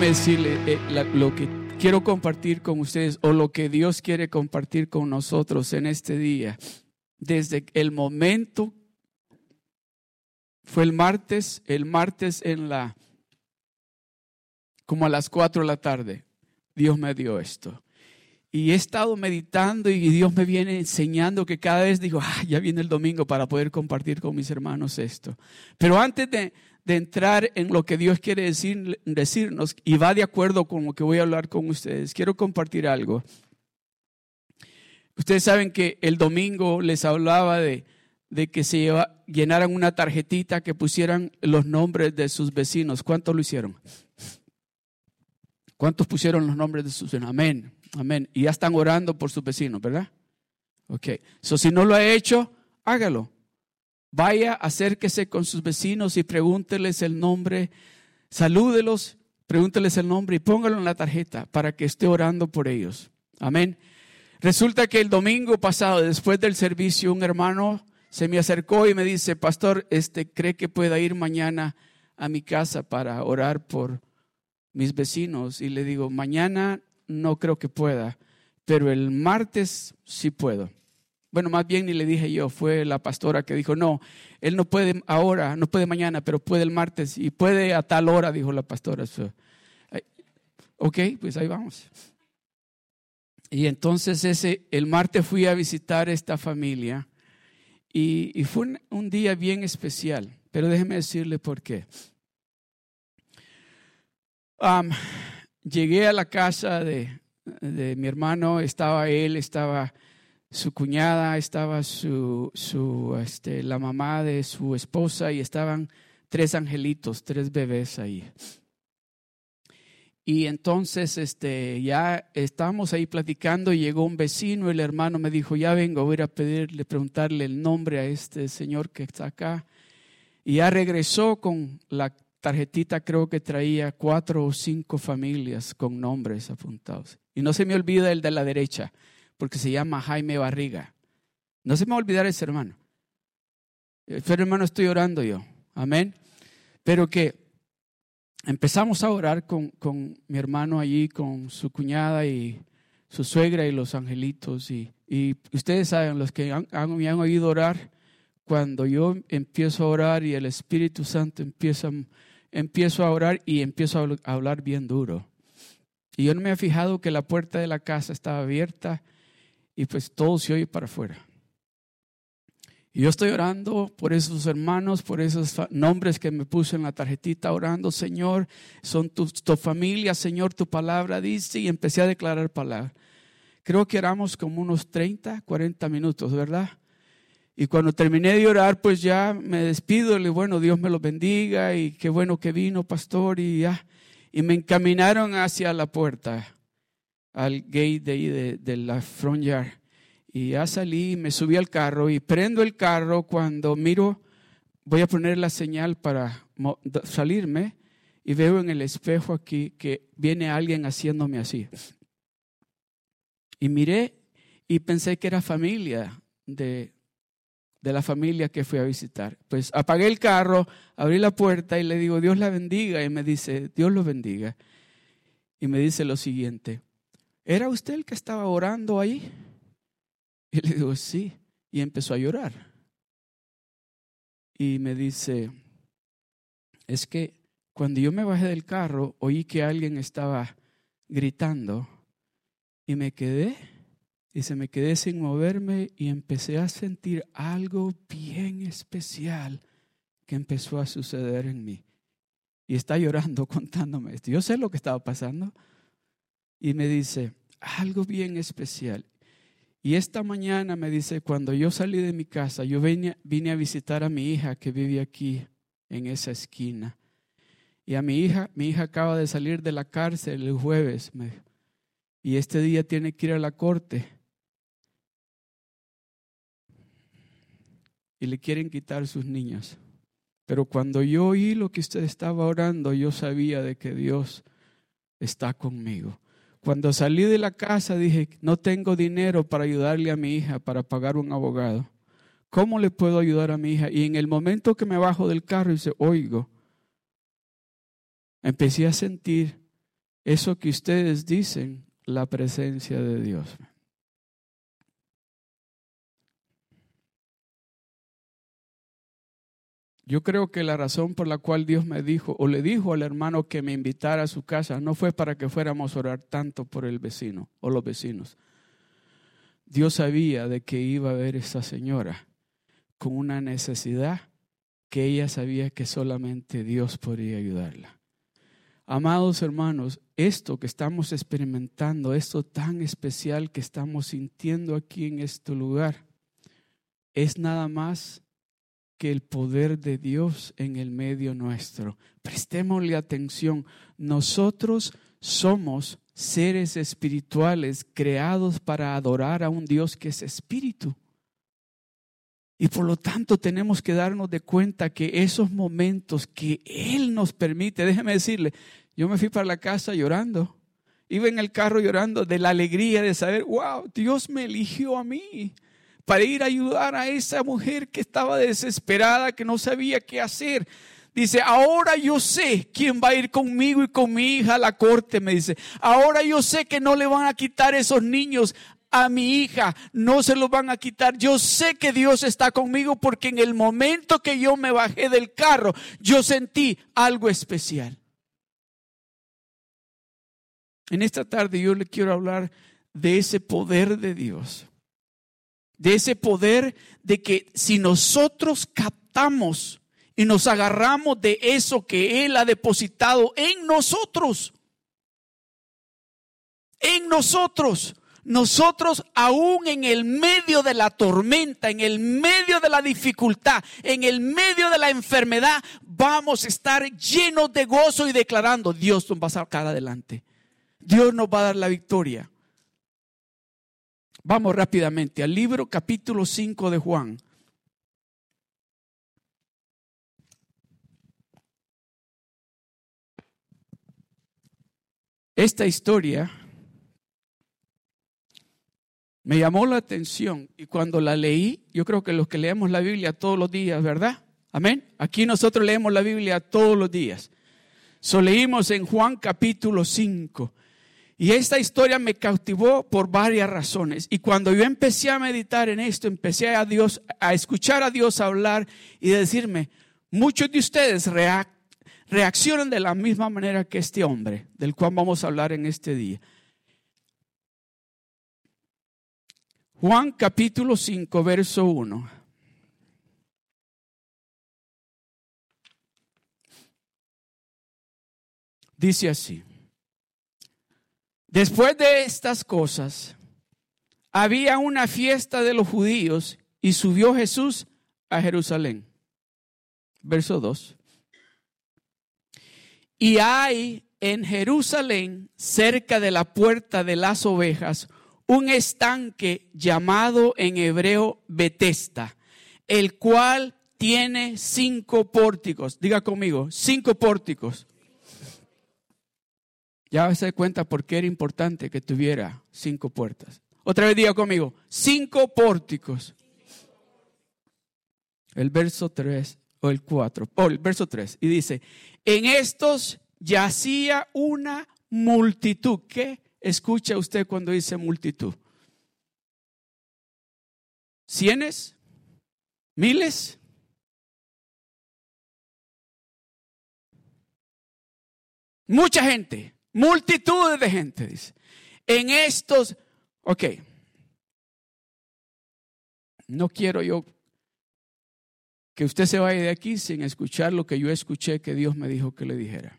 déjeme decirle eh, lo que quiero compartir con ustedes o lo que Dios quiere compartir con nosotros en este día. Desde el momento, fue el martes, el martes en la, como a las cuatro de la tarde, Dios me dio esto. Y he estado meditando y Dios me viene enseñando que cada vez digo, ah, ya viene el domingo para poder compartir con mis hermanos esto. Pero antes de, de entrar en lo que Dios quiere decir, decirnos y va de acuerdo con lo que voy a hablar con ustedes, quiero compartir algo. Ustedes saben que el domingo les hablaba de, de que se llenaran una tarjetita que pusieran los nombres de sus vecinos. ¿Cuántos lo hicieron? ¿Cuántos pusieron los nombres de sus vecinos? Amén, amén. Y ya están orando por sus vecinos, ¿verdad? Ok. So, si no lo ha hecho, hágalo. Vaya, acérquese con sus vecinos y pregúnteles el nombre, salúdelos, pregúnteles el nombre y póngalo en la tarjeta para que esté orando por ellos. Amén. Resulta que el domingo pasado, después del servicio, un hermano se me acercó y me dice, pastor, este, ¿cree que pueda ir mañana a mi casa para orar por mis vecinos? Y le digo, mañana no creo que pueda, pero el martes sí puedo. Bueno, más bien ni le dije yo, fue la pastora que dijo, no, él no puede ahora, no puede mañana, pero puede el martes y puede a tal hora, dijo la pastora. ok, pues ahí vamos. Y entonces ese, el martes fui a visitar esta familia y, fue un, día bien especial, pero déjeme decirle por qué. llegué a la casa de, de mi hermano, estaba él, estaba su cuñada, estaba su, su, este, la mamá de su esposa y estaban tres angelitos, tres bebés ahí. Y entonces este, ya estábamos ahí platicando y llegó un vecino, el hermano me dijo, ya vengo, voy a pedirle, preguntarle el nombre a este señor que está acá. Y ya regresó con la tarjetita, creo que traía cuatro o cinco familias con nombres apuntados. Y no se me olvida el de la derecha porque se llama Jaime Barriga. No se me va a olvidar ese hermano. Pero hermano, estoy orando yo. Amén. Pero que empezamos a orar con, con, mi hermano allí, con su cuñada y su suegra y los angelitos. Y, y ustedes saben, los que me han oído orar, cuando yo empiezo a orar y el Espíritu Santo empieza, empiezo a orar y empiezo a hablar bien duro. Y yo no me he fijado que la puerta de la casa estaba abierta y pues todo se oye para afuera. Y yo estoy orando por esos hermanos, por esos nombres que me puse en la tarjetita, orando, Señor, son tu, tu familia, Señor, tu palabra dice, y empecé a declarar palabra. Creo que éramos como unos 30, 40 minutos, ¿verdad? Y cuando terminé de orar, pues ya me despido, le bueno, Dios me lo bendiga y qué bueno que vino, pastor, y ya. Y me encaminaron hacia la puerta al gate de ahí de, la front yard. Y ya salí, me subí al carro y prendo el carro cuando miro, voy a poner la señal para salirme y veo en el espejo aquí que viene alguien haciéndome así. Y miré y pensé que era familia de, de la familia que fui a visitar. Pues apagué el carro, abrí la puerta y le digo, Dios la bendiga. Y me dice, Dios lo bendiga. Y me dice lo siguiente, ¿Era usted el que estaba orando ahí? Y le digo, sí. Y empezó a llorar. Y me dice, es que cuando yo me bajé del carro, oí que alguien estaba gritando y me quedé, y se me quedé sin moverme y empecé a sentir algo bien especial que empezó a suceder en mí. Y está llorando contándome esto. Yo sé lo que estaba pasando. Y me dice, algo bien especial. Y esta mañana me dice, cuando yo salí de mi casa, yo vine, vine a visitar a mi hija que vive aquí en esa esquina. Y a mi hija, mi hija acaba de salir de la cárcel el jueves. y este día tiene que ir a la corte. Y le quieren quitar sus niños. Pero cuando yo oí lo que usted estaba orando, yo sabía de que Dios está conmigo. Cuando salí de la casa dije, no tengo dinero para ayudarle a mi hija para pagar un abogado. ¿Cómo le puedo ayudar a mi hija? Y en el momento que me bajo del carro y se oigo, empecé a sentir eso que ustedes dicen, la presencia de Dios. Yo creo que la razón por la cual Dios me dijo o le dijo al hermano que me invitara a su casa no fue para que fuéramos a orar tanto por el vecino o los vecinos. Dios sabía de que iba a ver esa señora con una necesidad que ella sabía que solamente Dios podría ayudarla. Amados hermanos, esto que estamos experimentando, esto tan especial que estamos sintiendo aquí en este lugar, es nada más que el poder de Dios en el medio nuestro. Prestémosle atención. Nosotros somos seres espirituales creados para adorar a un Dios que es espíritu. Y por lo tanto tenemos que darnos de cuenta que esos momentos que Él nos permite, déjeme decirle, yo me fui para la casa llorando, iba en el carro llorando de la alegría de saber, wow, Dios me eligió a mí para ir a ayudar a esa mujer que estaba desesperada, que no sabía qué hacer. Dice, ahora yo sé quién va a ir conmigo y con mi hija a la corte, me dice. Ahora yo sé que no le van a quitar esos niños a mi hija, no se los van a quitar. Yo sé que Dios está conmigo porque en el momento que yo me bajé del carro, yo sentí algo especial. En esta tarde yo le quiero hablar de ese poder de Dios. De ese poder de que si nosotros captamos y nos agarramos de eso que Él ha depositado en nosotros, en nosotros, nosotros aún en el medio de la tormenta, en el medio de la dificultad, en el medio de la enfermedad, vamos a estar llenos de gozo y declarando, Dios nos va a sacar adelante. Dios nos va a dar la victoria. Vamos rápidamente al libro capítulo 5 de Juan. Esta historia me llamó la atención y cuando la leí, yo creo que los que leemos la Biblia todos los días, ¿verdad? Amén. Aquí nosotros leemos la Biblia todos los días. So leímos en Juan capítulo 5. Y esta historia me cautivó por varias razones. Y cuando yo empecé a meditar en esto, empecé a Dios, a escuchar a Dios hablar y decirme, muchos de ustedes reaccionan de la misma manera que este hombre, del cual vamos a hablar en este día. Juan capítulo 5, verso 1. Dice así. Después de estas cosas, había una fiesta de los judíos y subió Jesús a Jerusalén. Verso 2. Y hay en Jerusalén, cerca de la puerta de las ovejas, un estanque llamado en hebreo Betesta, el cual tiene cinco pórticos. Diga conmigo, cinco pórticos. Ya se cuenta por qué era importante que tuviera cinco puertas. Otra vez diga conmigo, cinco pórticos. El verso 3 o el 4, o el verso 3, y dice, en estos yacía una multitud. ¿Qué? escucha usted cuando dice multitud? ¿Cienes? ¿Miles? Mucha gente, multitudes de gente, dice. En estos, ok, no quiero yo que usted se vaya de aquí sin escuchar lo que yo escuché que Dios me dijo que le dijera.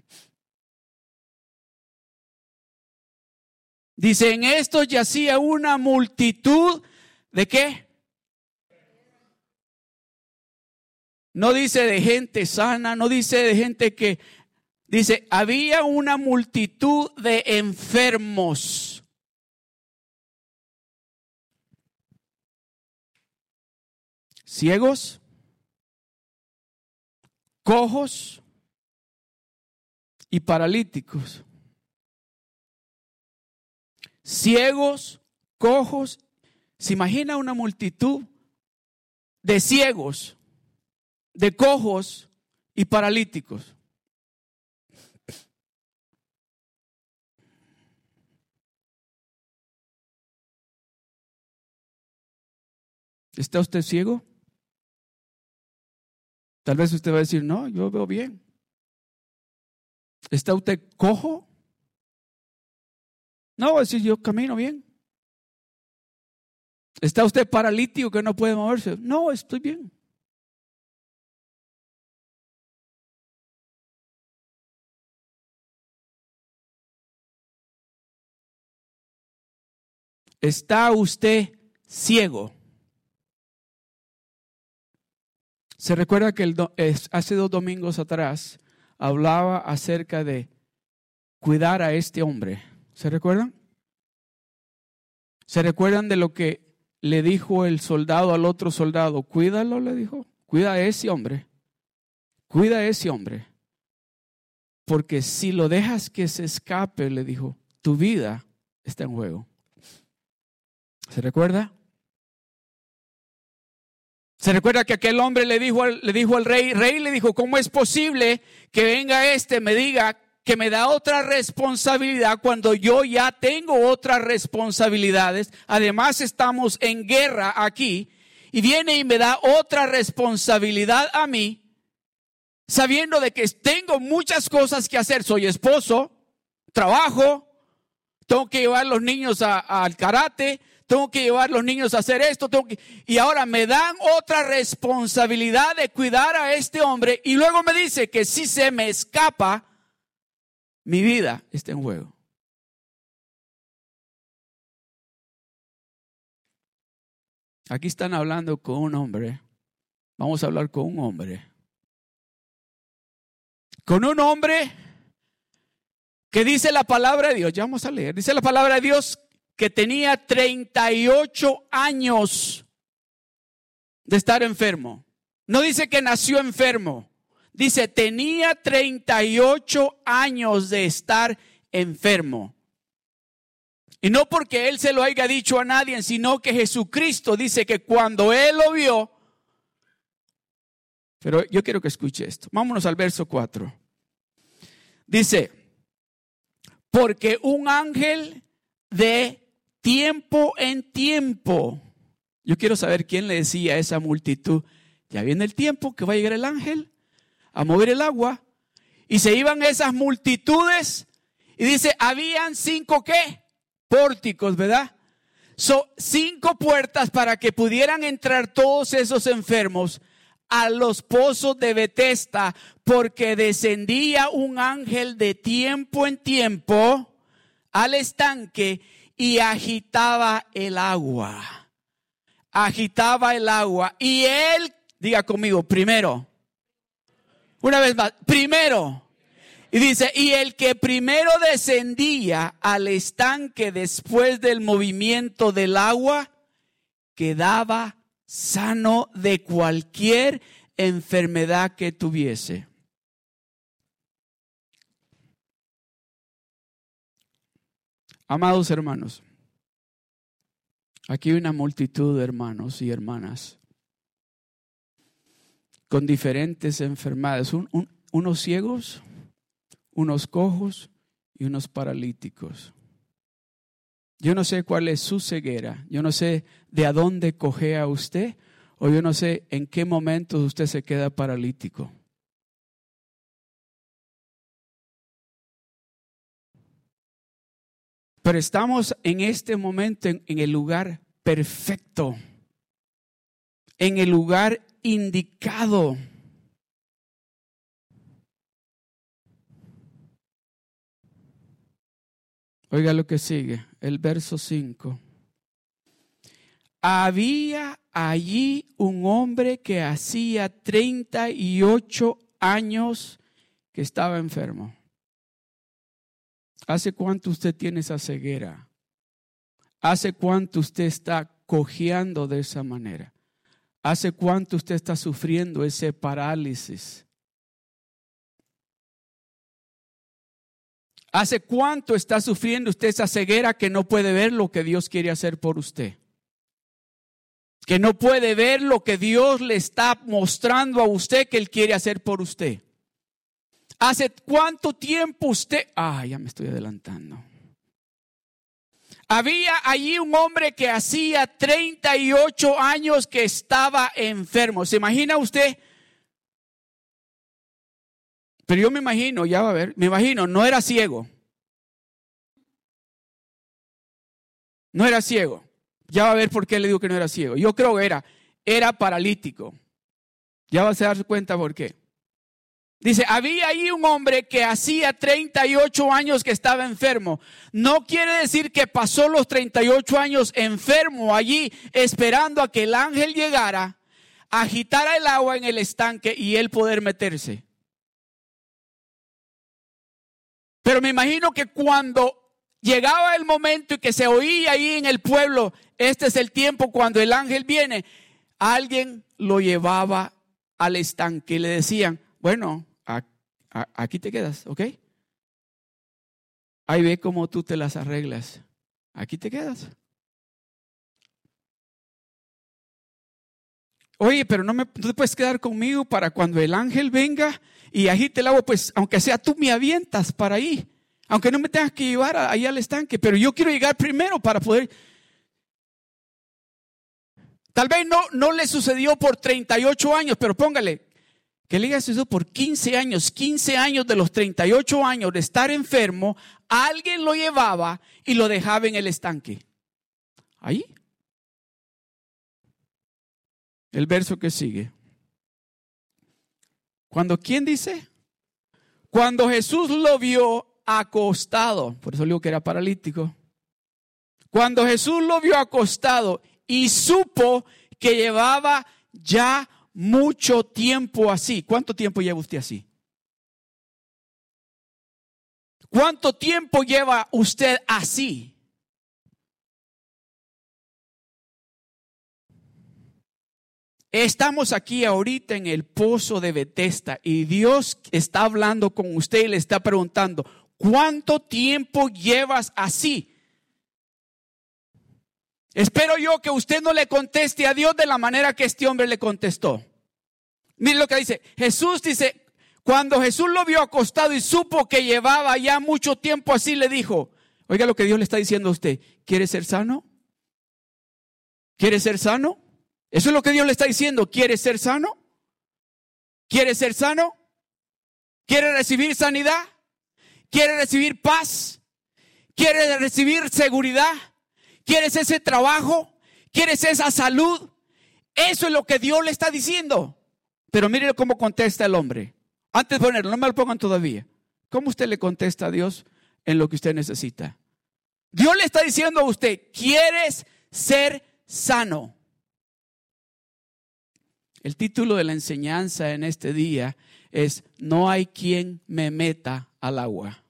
Dice, en esto yacía una multitud de qué? No dice de gente sana, no dice de gente que... Dice, había una multitud de enfermos. Ciegos, cojos y paralíticos ciegos, cojos. ¿Se imagina una multitud de ciegos, de cojos y paralíticos? ¿Está usted ciego? Tal vez usted va a decir, no, yo veo bien. ¿Está usted cojo? No, va a decir, yo camino bien. ¿Está usted paralítico que no puede moverse? No, estoy bien. ¿Está usted ciego? Se recuerda que hace dos domingos atrás hablaba acerca de cuidar a este hombre. ¿Se recuerdan? ¿Se recuerdan de lo que le dijo el soldado al otro soldado? Cuídalo, le dijo. Cuida a ese hombre. Cuida a ese hombre. Porque si lo dejas que se escape, le dijo, tu vida está en juego. ¿Se recuerda? Se recuerda que aquel hombre le dijo, al, le dijo al rey, rey le dijo, ¿cómo es posible que venga este, me diga que me da otra responsabilidad cuando yo ya tengo otras responsabilidades? Además estamos en guerra aquí y viene y me da otra responsabilidad a mí, sabiendo de que tengo muchas cosas que hacer. Soy esposo, trabajo, tengo que llevar a los niños al karate, tengo que llevar a los niños a hacer esto, y ahora me dan otra responsabilidad de cuidar a este hombre y luego me dice que si se me escapa, mi vida está en juego. Aquí están hablando con un hombre. Vamos a hablar con un hombre. Con un hombre que dice la palabra de Dios. Ya vamos a leer. Dice la palabra de Dios que tenía 38 años de estar enfermo. No dice que nació enfermo. Dice, tenía 38 años de estar enfermo. Y no porque él se lo haya dicho a nadie, sino que Jesucristo dice que cuando él lo vio, pero yo quiero que escuche esto. Vámonos al verso 4. Dice, porque un ángel de tiempo en tiempo. Yo quiero saber quién le decía a esa multitud, ya viene el tiempo que va a llegar el ángel a mover el agua. Y se iban esas multitudes y dice, habían cinco qué? Pórticos, ¿verdad? Son cinco puertas para que pudieran entrar todos esos enfermos a los pozos de Betesda, porque descendía un ángel de tiempo en tiempo al estanque y agitaba el agua. Agitaba el agua. Y él, diga conmigo, primero. Una vez más, primero. Y dice, y el que primero descendía al estanque después del movimiento del agua, quedaba sano de cualquier enfermedad que tuviese. Amados hermanos, aquí hay una multitud de hermanos y hermanas con diferentes enfermedades, unos ciegos, unos cojos y unos paralíticos. Yo no sé cuál es su ceguera, yo no sé de a dónde cojea usted o yo no sé en qué momento usted se queda paralítico. Pero estamos en este momento en, el lugar perfecto, en el lugar indicado. Oiga lo que sigue, el verso 5. Había allí un hombre que hacía 38 años que estaba enfermo. ¿Hace cuánto usted tiene esa ceguera? ¿Hace cuánto usted está cojeando de esa manera? ¿Hace cuánto usted está sufriendo ese parálisis? ¿Hace cuánto está sufriendo usted esa ceguera que no puede ver lo que Dios quiere hacer por usted? Que no puede ver lo que Dios le está mostrando a usted que Él quiere hacer por usted. ¿Hace cuánto tiempo usted... Ah, ya me estoy adelantando. Había allí un hombre que hacía 38 años que estaba enfermo. ¿Se imagina usted? Pero yo me imagino, ya va a ver, me imagino, no era ciego. No era ciego. Ya va a ver por qué le digo que no era ciego. Yo creo que era, era paralítico. Ya va a dar cuenta por qué. Dice, había ahí un hombre que hacía 38 años que estaba enfermo. No quiere decir que pasó los 38 años enfermo allí esperando a que el ángel llegara, agitara el agua en el estanque y él poder meterse. Pero me imagino que cuando llegaba el momento y que se oía ahí en el pueblo, este es el tiempo cuando el ángel viene, alguien lo llevaba al estanque y le decían, bueno, aquí te quedas, ¿ok? Ahí ve cómo tú te las arreglas. Aquí te quedas. Oye, pero no, me, te puedes quedar conmigo para cuando el ángel venga y agite el agua, pues aunque sea tú me avientas para ahí. Aunque no me tengas que llevar ahí al estanque, pero yo quiero llegar primero para poder. Tal vez no, no le sucedió por 38 años, pero póngale, que le haya sucedido por 15 años, 15 años de los 38 años de estar enfermo, alguien lo llevaba y lo dejaba en el estanque. Ahí. El verso que sigue. Cuando, ¿quién dice? Cuando Jesús lo vio acostado, por eso digo que era paralítico. Cuando Jesús lo vio acostado y supo que llevaba ya mucho tiempo así. ¿Cuánto tiempo lleva usted así? ¿Cuánto tiempo lleva usted así? Estamos aquí ahorita en el pozo de Bethesda y Dios está hablando con usted y le está preguntando, ¿cuánto tiempo llevas así? Espero yo que usted no le conteste a Dios de la manera que este hombre le contestó. Mire lo que dice. Jesús dice, cuando Jesús lo vio acostado y supo que llevaba ya mucho tiempo así, le dijo, oiga lo que Dios le está diciendo a usted, ¿quiere ser sano? ¿Quiere ser sano? Eso es lo que Dios le está diciendo, ¿quiere ser sano? ¿Quiere ser sano? ¿Quiere recibir sanidad? ¿Quiere recibir paz? ¿Quiere recibir seguridad? ¿Quieres ese trabajo? ¿Quieres esa salud? Eso es lo que Dios le está diciendo. Pero mire cómo contesta el hombre. Antes de ponerlo, no me lo pongan todavía. ¿Cómo usted le contesta a Dios en lo que usted necesita? Dios le está diciendo a usted, ¿quieres ser sano? El título de la enseñanza en este día es, no hay quien me meta al agua.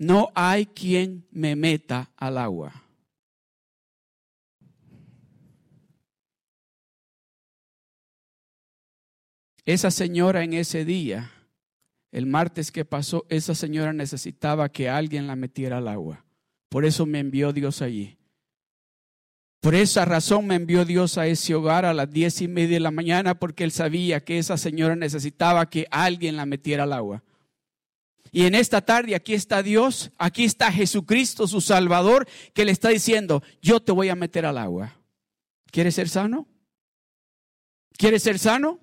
No hay quien me meta al agua. Esa señora en ese día, el martes que pasó, esa señora necesitaba que alguien la metiera al agua. Por eso me envió Dios allí. Por esa razón me envió Dios a ese hogar a las diez y media de la mañana porque él sabía que esa señora necesitaba que alguien la metiera al agua. Y en esta tarde aquí está Dios, aquí está Jesucristo, su Salvador, que le está diciendo, yo te voy a meter al agua. ¿Quieres ser sano? ¿Quieres ser sano?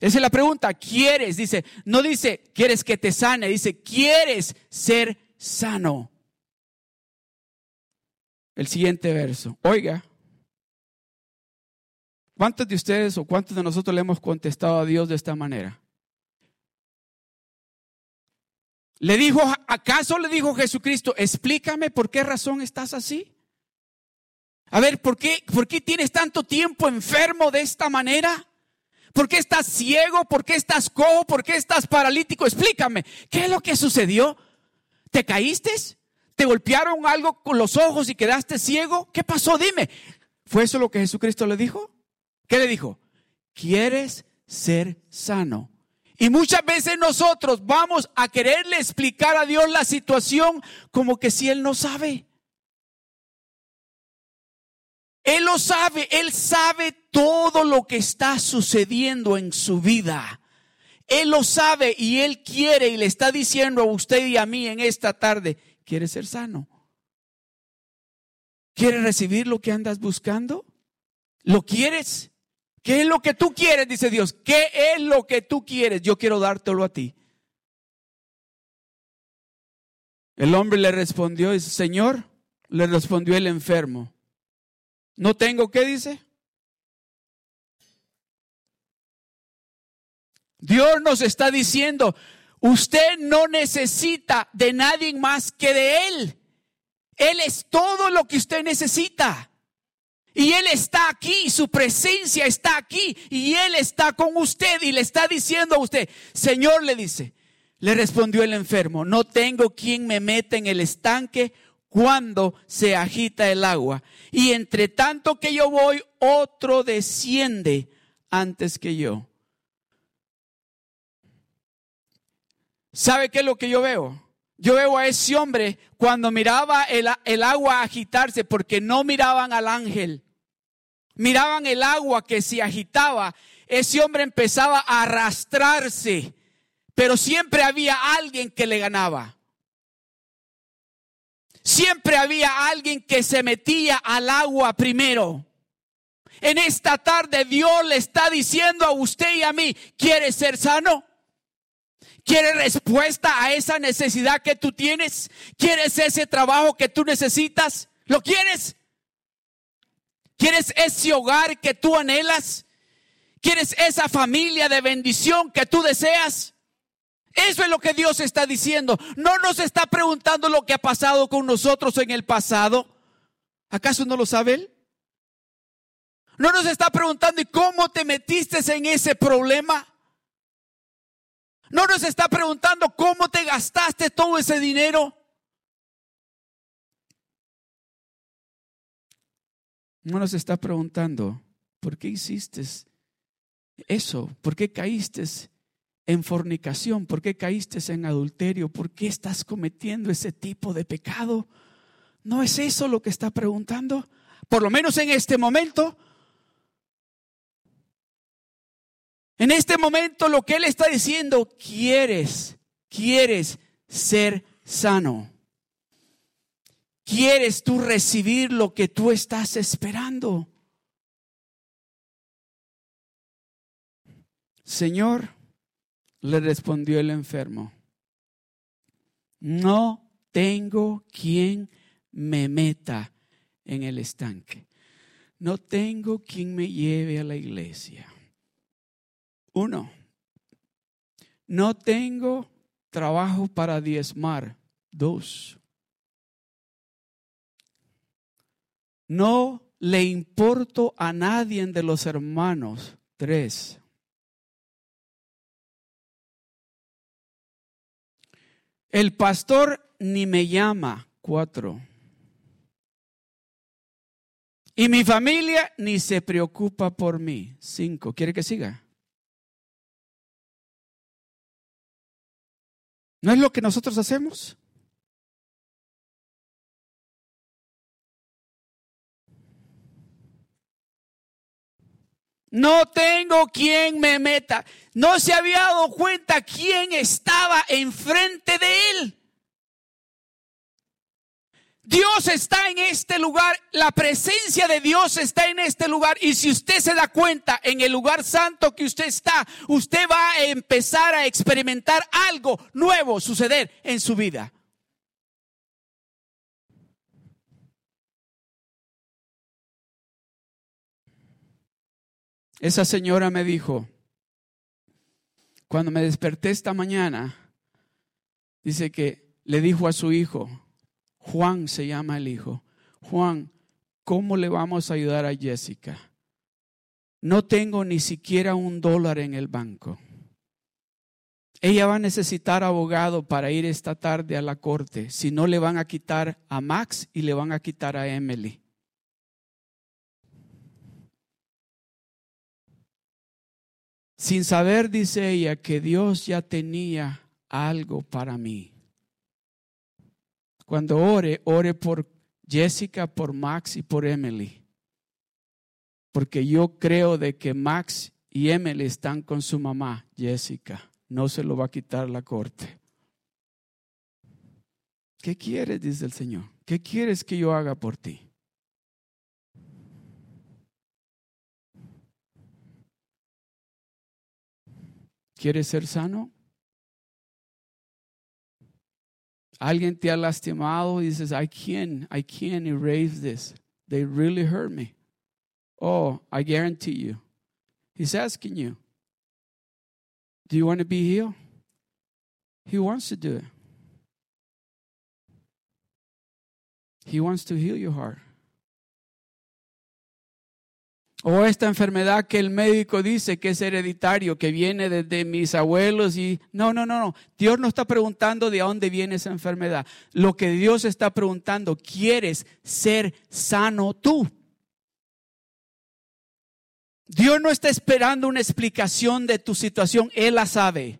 Esa es la pregunta. ¿Quieres? Dice, no dice, ¿quieres que te sane? Dice, ¿quieres ser sano? El siguiente verso. Oiga, ¿cuántos de ustedes o cuántos de nosotros le hemos contestado a Dios de esta manera? Le dijo, ¿acaso le dijo Jesucristo, explícame por qué razón estás así? A ver, ¿por qué, ¿por qué tienes tanto tiempo enfermo de esta manera? ¿Por qué estás ciego? ¿Por qué estás cojo? ¿Por qué estás paralítico? Explícame, ¿qué es lo que sucedió? ¿Te caíste? ¿Te golpearon algo con los ojos y quedaste ciego? ¿Qué pasó? Dime. ¿Fue eso lo que Jesucristo le dijo? ¿Qué le dijo? ¿Quieres ser sano? Y muchas veces nosotros vamos a quererle explicar a Dios la situación como que si Él no sabe. Él lo sabe, Él sabe todo lo que está sucediendo en su vida. Él lo sabe y Él quiere y le está diciendo a usted y a mí en esta tarde, ¿Quieres ser sano? ¿Quieres recibir lo que andas buscando? ¿Lo quieres? ¿Qué es lo que tú quieres? Dice Dios. ¿Qué es lo que tú quieres? Yo quiero dártelo a ti. El hombre le respondió, dice, Señor, le respondió el enfermo. ¿No tengo qué dice? Dios nos está diciendo, usted no necesita de nadie más que de Él. Él es todo lo que usted necesita. Y Él está aquí, su presencia está aquí y Él está con usted y le está diciendo a usted, Señor le dice, le respondió el enfermo, no tengo quien me meta en el estanque cuando se agita el agua. Y entre tanto que yo voy, otro desciende antes que yo. ¿Sabe qué es lo que yo veo? Yo veo a ese hombre cuando miraba el, el, agua agitarse, porque no miraban al ángel, miraban el agua que se agitaba. Ese hombre empezaba a arrastrarse, pero siempre había alguien que le ganaba. Siempre había alguien que se metía al agua primero. En esta tarde Dios le está diciendo a usted y a mí, ¿quiere ser sano? ¿Quieres respuesta a esa necesidad que tú tienes? ¿Quieres ese trabajo que tú necesitas? ¿Lo quieres? ¿Quieres ese hogar que tú anhelas? ¿Quieres esa familia de bendición que tú deseas? Eso es lo que Dios está diciendo. No nos está preguntando lo que ha pasado con nosotros en el pasado. ¿Acaso no lo sabe Él? No nos está preguntando, ¿y cómo te metiste en ese problema? No nos está preguntando cómo te gastaste todo ese dinero. No nos está preguntando, ¿por qué hiciste eso? ¿Por qué caíste en fornicación? ¿Por qué caíste en adulterio? ¿Por qué estás cometiendo ese tipo de pecado? No es eso lo que está preguntando. Por lo menos en este momento, En este momento lo que Él está diciendo, quieres, quieres ser sano. ¿Quieres tú recibir lo que tú estás esperando? Señor, le respondió el enfermo, no tengo quien me meta en el estanque. No tengo quien me lleve a la iglesia. Uno, no tengo trabajo para diezmar. Dos, no le importo a nadie de los hermanos. Tres, el pastor ni me llama. Cuatro. Y mi familia ni se preocupa por mí. Cinco. ¿Quiere que siga? ¿No es lo que nosotros hacemos? No tengo quien me meta. No se había dado cuenta quién estaba enfrente de él. Dios está en este lugar, la presencia de Dios está en este lugar y si usted se da cuenta en el lugar santo que usted está, usted va a empezar a experimentar algo nuevo suceder en su vida. Esa señora me dijo, cuando me desperté esta mañana, dice que le dijo a su hijo, Juan se llama el hijo. Juan, ¿cómo le vamos a ayudar a Jessica? No tengo ni siquiera un dólar en el banco. Ella va a necesitar abogado para ir esta tarde a la corte. Si no, le van a quitar a Max y le van a quitar a Emily. Sin saber, dice ella, que Dios ya tenía algo para mí. Cuando ore, ore por Jessica, por Max y por Emily. Porque yo creo de que Max y Emily están con su mamá, Jessica. No se lo va a quitar la corte. ¿Qué quieres? dice el Señor. ¿Qué quieres que yo haga por ti? ¿Quieres ser sano? Alguien te ha lastimado y dices, I can't, I can't erase this. They really hurt me. Oh, I guarantee you. He's asking you, do you want to be healed? He wants to do it. He wants to heal your heart. O esta enfermedad que el médico dice que es hereditario, que viene desde mis abuelos y no, no, no, no. Dios no está preguntando de dónde viene esa enfermedad. Lo que Dios está preguntando, ¿quieres ser sano tú? Dios no está esperando una explicación de tu situación, Él la sabe.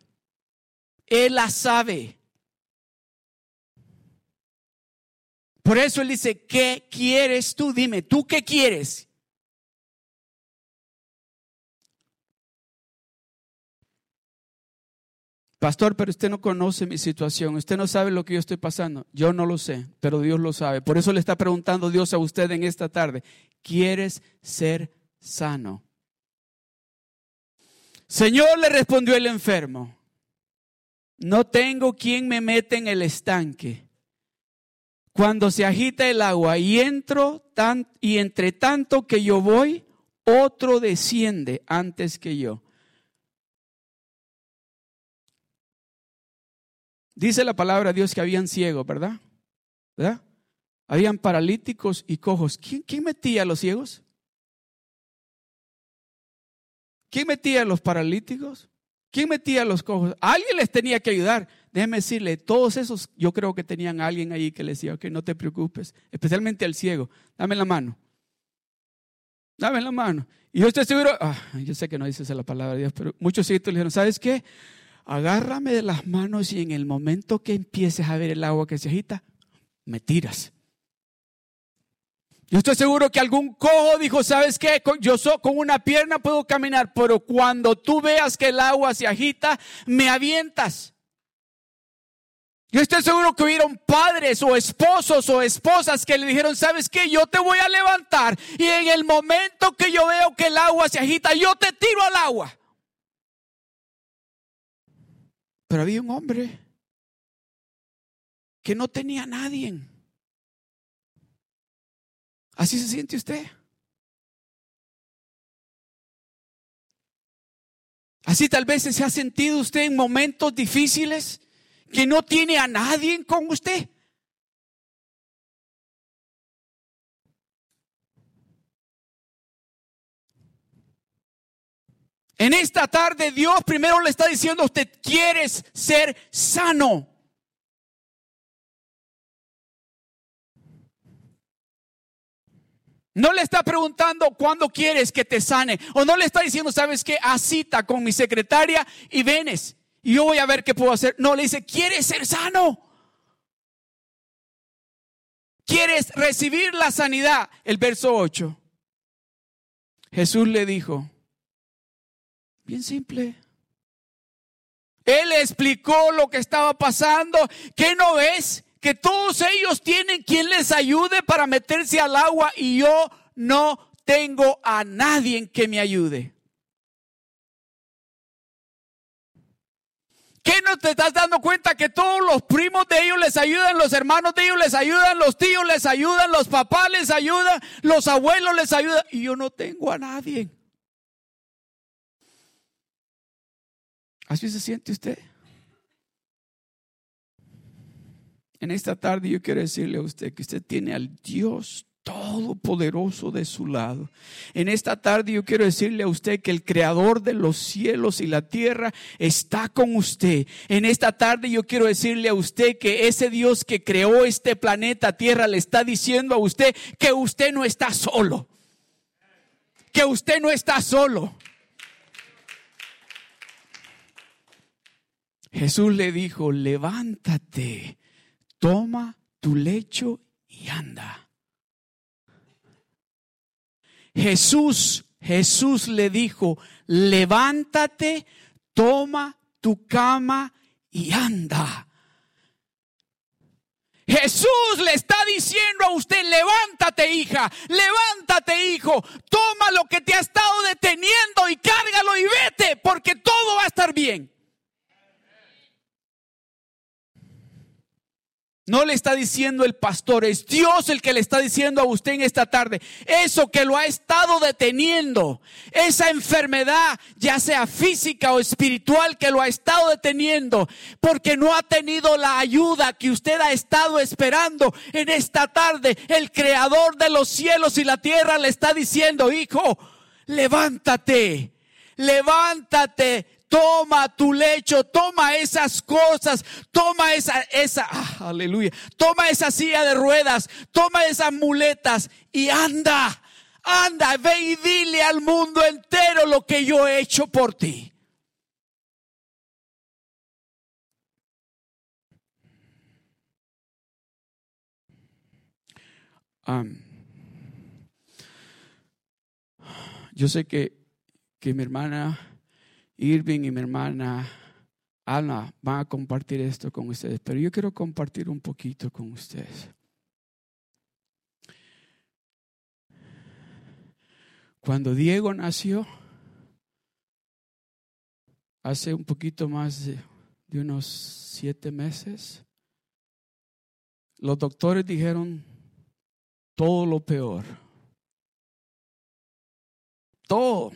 Él la sabe. Por eso Él dice, ¿qué quieres tú? Dime, ¿tú qué quieres? Pastor, pero usted no conoce mi situación, usted no sabe lo que yo estoy pasando. Yo no lo sé, pero Dios lo sabe. Por eso le está preguntando Dios a usted en esta tarde, ¿quieres ser sano? Señor, le respondió el enfermo, no tengo quien me mete en el estanque. Cuando se agita el agua y entro y entre tanto que yo voy, otro desciende antes que yo. Dice la palabra de Dios que habían ciegos, ¿verdad? ¿verdad? Habían paralíticos y cojos. ¿Quién, ¿Quién, metía a los ciegos? ¿Quién metía a los paralíticos? ¿Quién metía a los cojos? Alguien les tenía que ayudar. Déjeme decirle, todos esos, yo creo que tenían a alguien ahí que les decía, ok, no te preocupes, especialmente al ciego, dame la mano. Dame la mano. Y yo estoy seguro, ah, yo sé que no dices la palabra de Dios, pero muchos ciegos le dijeron, ¿sabes qué? Agárrame de las manos y en el momento que empieces a ver el agua que se agita, me tiras. Yo estoy seguro que algún cojo dijo, ¿sabes qué? Yo con una pierna puedo caminar, pero cuando tú veas que el agua se agita, me avientas. Yo estoy seguro que hubieron padres o esposos o esposas que le dijeron, ¿sabes qué? Yo te voy a levantar y en el momento que yo veo que el agua se agita, yo te tiro al agua. Pero había un hombre que no tenía a nadie. ¿Así se siente usted? Así tal vez se ha sentido usted en momentos difíciles que no tiene a nadie con usted. En esta tarde Dios primero le está diciendo a usted, ¿quieres ser sano? No le está preguntando cuándo quieres que te sane. O no le está diciendo, sabes qué, a cita con mi secretaria y venes. Y yo voy a ver qué puedo hacer. No, le dice, ¿quieres ser sano? ¿Quieres recibir la sanidad? El verso 8. Jesús le dijo, Bien simple. Él explicó lo que estaba pasando. ¿Qué no ves? Que todos ellos tienen quien les ayude para meterse al agua y yo no tengo a nadie que me ayude. ¿Qué no te estás dando cuenta que todos los primos de ellos les ayudan, los hermanos de ellos les ayudan, los tíos les ayudan, los papás les ayudan, los abuelos les ayudan y yo no tengo a nadie? ¿Así se siente usted? En esta tarde yo quiero decirle a usted que usted tiene al Dios Todopoderoso de su lado. En esta tarde yo quiero decirle a usted que el creador de los cielos y la tierra está con usted. En esta tarde yo quiero decirle a usted que ese Dios que creó este planeta Tierra le está diciendo a usted que usted no está solo. Que usted no está solo. Jesús le dijo, levántate, toma tu lecho y anda. Jesús, Jesús le dijo, levántate, toma tu cama y anda. Jesús le está diciendo a usted, levántate hija, levántate hijo, toma lo que te ha estado deteniendo y cárgalo y vete, porque todo va a estar bien. No le está diciendo el pastor, es Dios el que le está diciendo a usted en esta tarde. Eso que lo ha estado deteniendo, esa enfermedad, ya sea física o espiritual, que lo ha estado deteniendo, porque no ha tenido la ayuda que usted ha estado esperando en esta tarde. El creador de los cielos y la tierra le está diciendo, hijo, levántate, levántate, toma tu lecho, toma esas cosas, toma esa, esa, ah, aleluya, toma esa silla de ruedas, toma esas muletas y anda, anda, ve y dile al mundo entero lo que yo he hecho por ti. yo sé que, que mi hermana Irving y mi hermana Ana van a compartir esto con ustedes, pero yo quiero compartir un poquito con ustedes. Cuando Diego nació, hace un poquito más de, de unos siete meses, los doctores dijeron todo lo peor, todo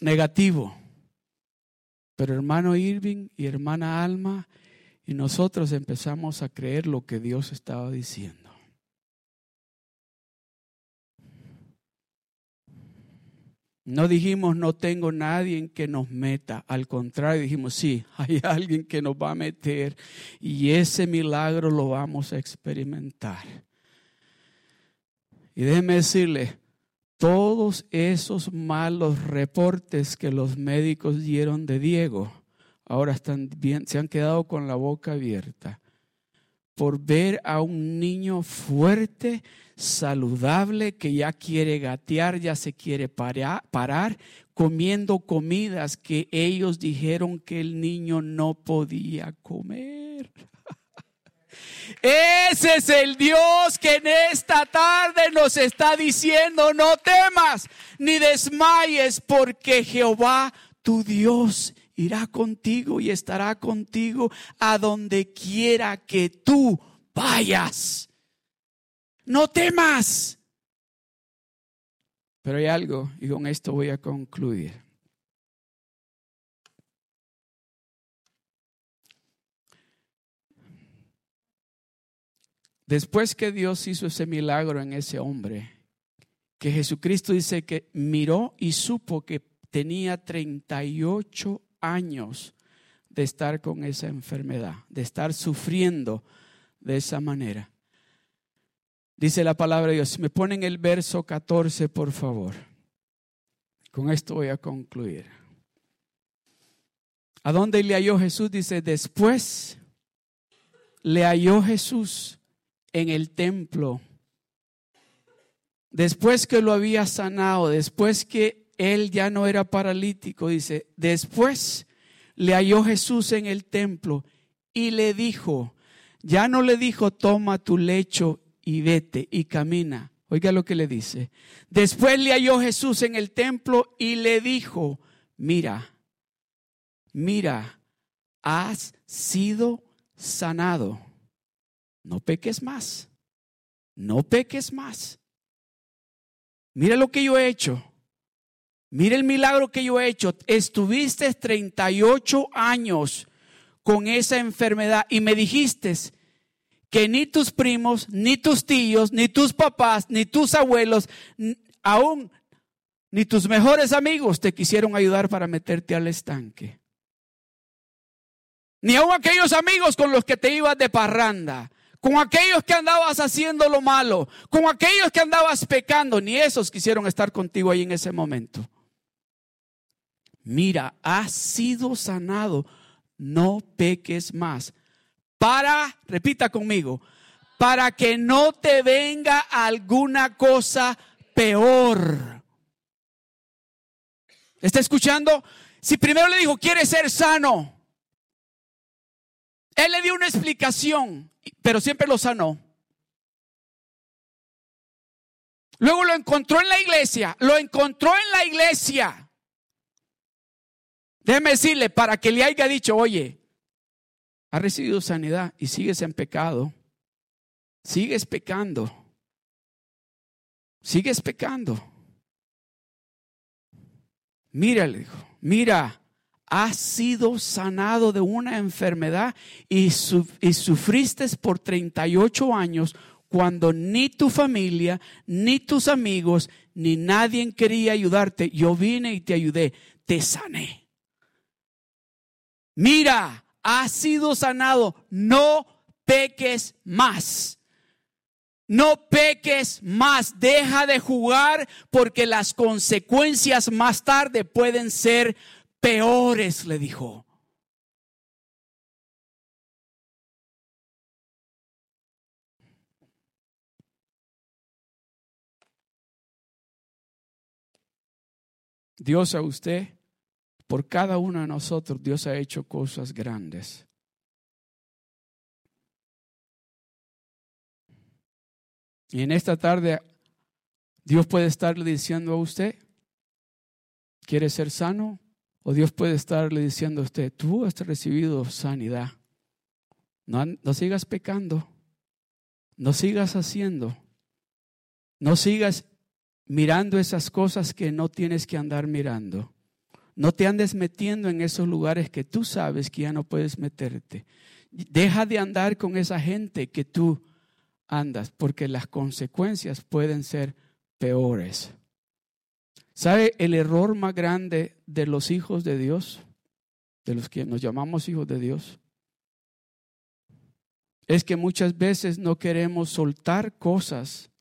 negativo. Pero hermano Irving y hermana Alma y nosotros empezamos a creer lo que Dios estaba diciendo. No dijimos no tengo nadie que nos meta, al contrario dijimos sí, hay alguien que nos va a meter y ese milagro lo vamos a experimentar. Y déjeme decirle, todos esos malos reportes que los médicos dieron de Diego, ahora están bien, se han quedado con la boca abierta por ver a un niño fuerte, saludable, que ya quiere gatear, ya se quiere parar, comiendo comidas que ellos dijeron que el niño no podía comer. Ese es el Dios que en esta tarde nos está diciendo, no temas ni desmayes, porque Jehová tu Dios irá contigo y estará contigo a donde quiera que tú vayas. No temas. Pero hay algo, y con esto voy a concluir. Después que Dios hizo ese milagro en ese hombre, que Jesucristo dice que miró y supo que tenía 38 años de estar con esa enfermedad, de estar sufriendo de esa manera. Dice la palabra de Dios. Me ponen el verso 14, por favor. Con esto voy a concluir. ¿A dónde le halló Jesús? Dice, después le halló Jesús en el templo, después que lo había sanado, después que él ya no era paralítico, dice, después le halló Jesús en el templo y le dijo, ya no le dijo, toma tu lecho y vete y camina. Oiga lo que le dice. Después le halló Jesús en el templo y le dijo, mira, mira, has sido sanado no peques más. No peques más. Mira lo que yo he hecho. Mira el milagro que yo he hecho. Estuviste 38 años con esa enfermedad y me dijiste que ni tus primos, ni tus tíos, ni tus papás, ni tus abuelos, aún ni tus mejores amigos te quisieron ayudar para meterte al estanque. Ni aún aquellos amigos con los que te ibas de parranda con aquellos que andabas haciendo lo malo, con aquellos que andabas pecando, ni esos quisieron estar contigo ahí en ese momento. Mira, has sido sanado, no peques más. Para, repita conmigo, para que no te venga alguna cosa peor. ¿Está escuchando? Si primero le dijo, quiere ser sano, él le dio una explicación, pero siempre lo sanó. Luego lo encontró en la iglesia, lo encontró en la iglesia. Déjeme decirle, para que le haya dicho, oye, ha recibido sanidad y sigues en pecado, sigues pecando, sigues pecando. Mira, le dijo, mira, has sido sanado de una enfermedad y, y sufriste por 38 años cuando ni tu familia, ni tus amigos, ni nadie quería ayudarte. Yo vine y te ayudé, te sané. Mira, has sido sanado, no peques más. No peques más, deja de jugar porque las consecuencias más tarde pueden ser peores, le dijo. Dios a usted, por cada uno de nosotros, Dios ha hecho cosas grandes. Y en esta tarde, Dios puede estarle diciendo a usted, ¿quiere ser sano? O Dios puede estarle diciendo a usted, tú has recibido sanidad. No, no sigas pecando. No sigas haciendo. No sigas mirando esas cosas que no tienes que andar mirando. No te andes metiendo en esos lugares que tú sabes que ya no puedes meterte. Deja de andar con esa gente que tú andas, porque las consecuencias pueden ser peores. ¿Sabe el error más grande de los hijos de Dios? De los que nos llamamos hijos de Dios. Es que muchas veces no queremos soltar cosas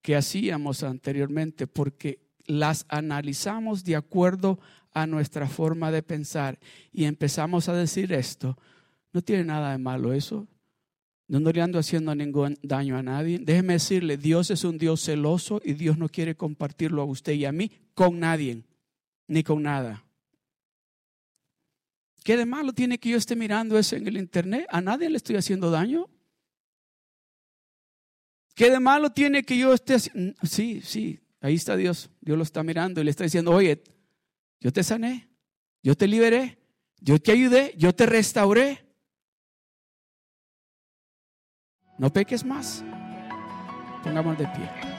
que hacíamos anteriormente porque las analizamos de acuerdo a nuestra forma de pensar y empezamos a decir esto, no tiene nada de malo eso, no le ando haciendo ningún daño a nadie. Déjeme decirle, Dios es un Dios celoso y Dios no quiere compartirlo a usted y a mí con nadie, ni con nada. ¿Qué de malo tiene que yo esté mirando eso en el internet? A nadie le estoy haciendo daño. ¿Qué de malo tiene que yo esté? Sí, sí, ahí está Dios. Dios lo está mirando y le está diciendo, oye, yo te sané, yo te liberé, yo te ayudé, yo te restauré. No peques más. Pongamos de pie.